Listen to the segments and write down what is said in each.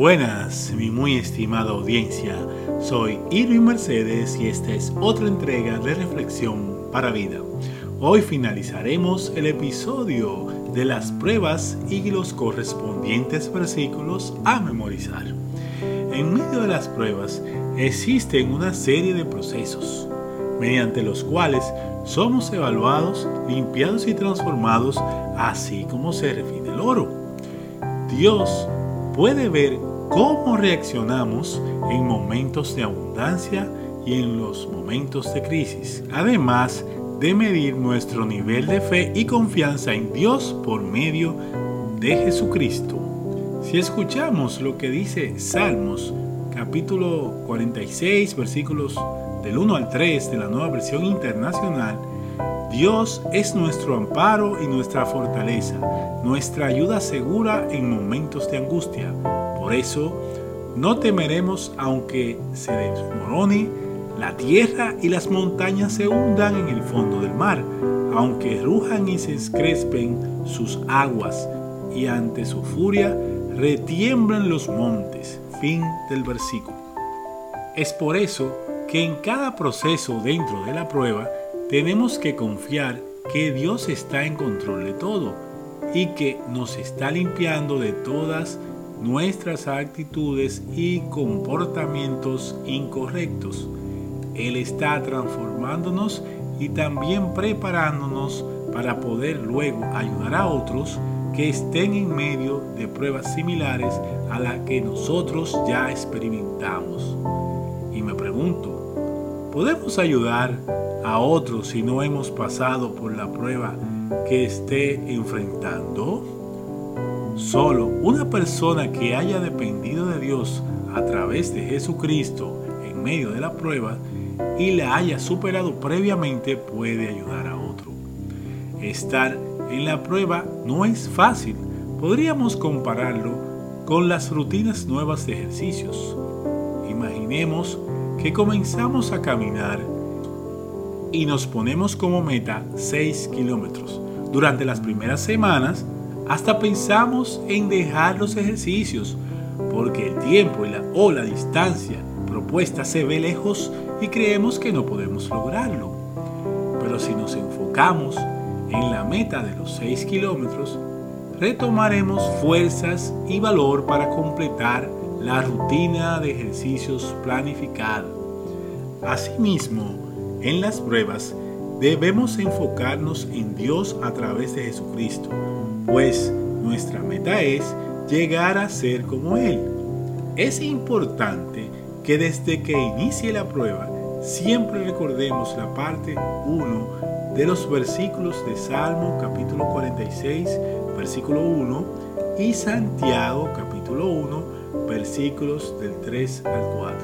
Buenas, mi muy estimada audiencia. Soy Irving Mercedes y esta es otra entrega de Reflexión para Vida. Hoy finalizaremos el episodio de las pruebas y los correspondientes versículos a memorizar. En medio de las pruebas existen una serie de procesos mediante los cuales somos evaluados, limpiados y transformados, así como se refine el oro. Dios puede ver cómo reaccionamos en momentos de abundancia y en los momentos de crisis, además de medir nuestro nivel de fe y confianza en Dios por medio de Jesucristo. Si escuchamos lo que dice Salmos capítulo 46 versículos del 1 al 3 de la nueva versión internacional, Dios es nuestro amparo y nuestra fortaleza, nuestra ayuda segura en momentos de angustia. Por eso, no temeremos aunque se desmorone la tierra y las montañas se hundan en el fondo del mar, aunque rujan y se escrespen sus aguas y ante su furia retiemblan los montes. Fin del versículo. Es por eso que en cada proceso dentro de la prueba tenemos que confiar que Dios está en control de todo y que nos está limpiando de todas nuestras actitudes y comportamientos incorrectos. Él está transformándonos y también preparándonos para poder luego ayudar a otros que estén en medio de pruebas similares a las que nosotros ya experimentamos. Y me pregunto, ¿podemos ayudar a otros si no hemos pasado por la prueba que esté enfrentando? Solo una persona que haya dependido de Dios a través de Jesucristo en medio de la prueba y la haya superado previamente puede ayudar a otro. Estar en la prueba no es fácil. Podríamos compararlo con las rutinas nuevas de ejercicios. Imaginemos que comenzamos a caminar y nos ponemos como meta 6 kilómetros. Durante las primeras semanas, hasta pensamos en dejar los ejercicios, porque el tiempo o la distancia propuesta se ve lejos y creemos que no podemos lograrlo. Pero si nos enfocamos en la meta de los 6 kilómetros, retomaremos fuerzas y valor para completar la rutina de ejercicios planificada. Asimismo, en las pruebas, debemos enfocarnos en Dios a través de Jesucristo, pues nuestra meta es llegar a ser como Él. Es importante que desde que inicie la prueba, siempre recordemos la parte 1 de los versículos de Salmo capítulo 46, versículo 1 y Santiago capítulo 1, versículos del 3 al 4.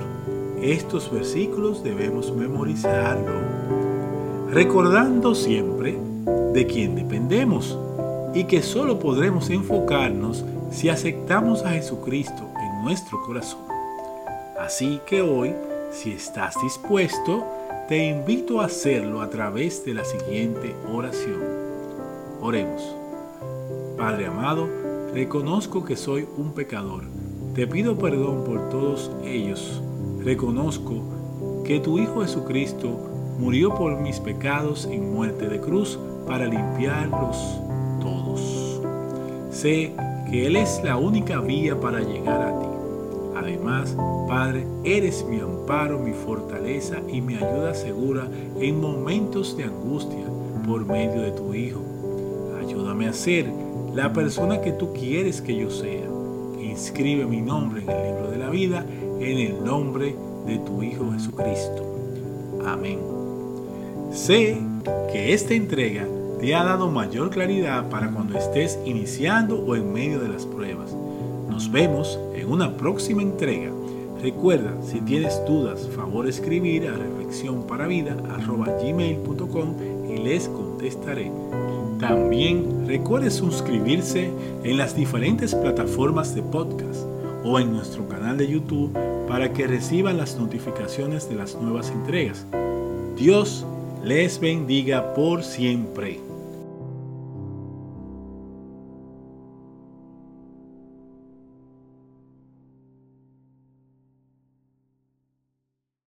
Estos versículos debemos memorizarlo, recordando siempre de quién dependemos y que solo podremos enfocarnos si aceptamos a Jesucristo en nuestro corazón. Así que hoy, si estás dispuesto, te invito a hacerlo a través de la siguiente oración. Oremos. Padre amado, reconozco que soy un pecador. Te pido perdón por todos ellos reconozco que tu Hijo Jesucristo murió por mis pecados en muerte de cruz para limpiarlos todos. Sé que Él es la única vía para llegar a ti. Además, Padre, eres mi amparo, mi fortaleza y mi ayuda segura en momentos de angustia por medio de tu Hijo. Ayúdame a ser la persona que tú quieres que yo sea. Inscribe mi nombre en el libro de la vida en el nombre de tu Hijo Jesucristo. Amén. Sé que esta entrega te ha dado mayor claridad para cuando estés iniciando o en medio de las pruebas. Nos vemos en una próxima entrega. Recuerda, si tienes dudas, favor escribir a reflexionparavida.gmail.com y les contestaré. También recuerde suscribirse en las diferentes plataformas de podcast o en nuestro canal de YouTube para que reciban las notificaciones de las nuevas entregas. Dios les bendiga por siempre.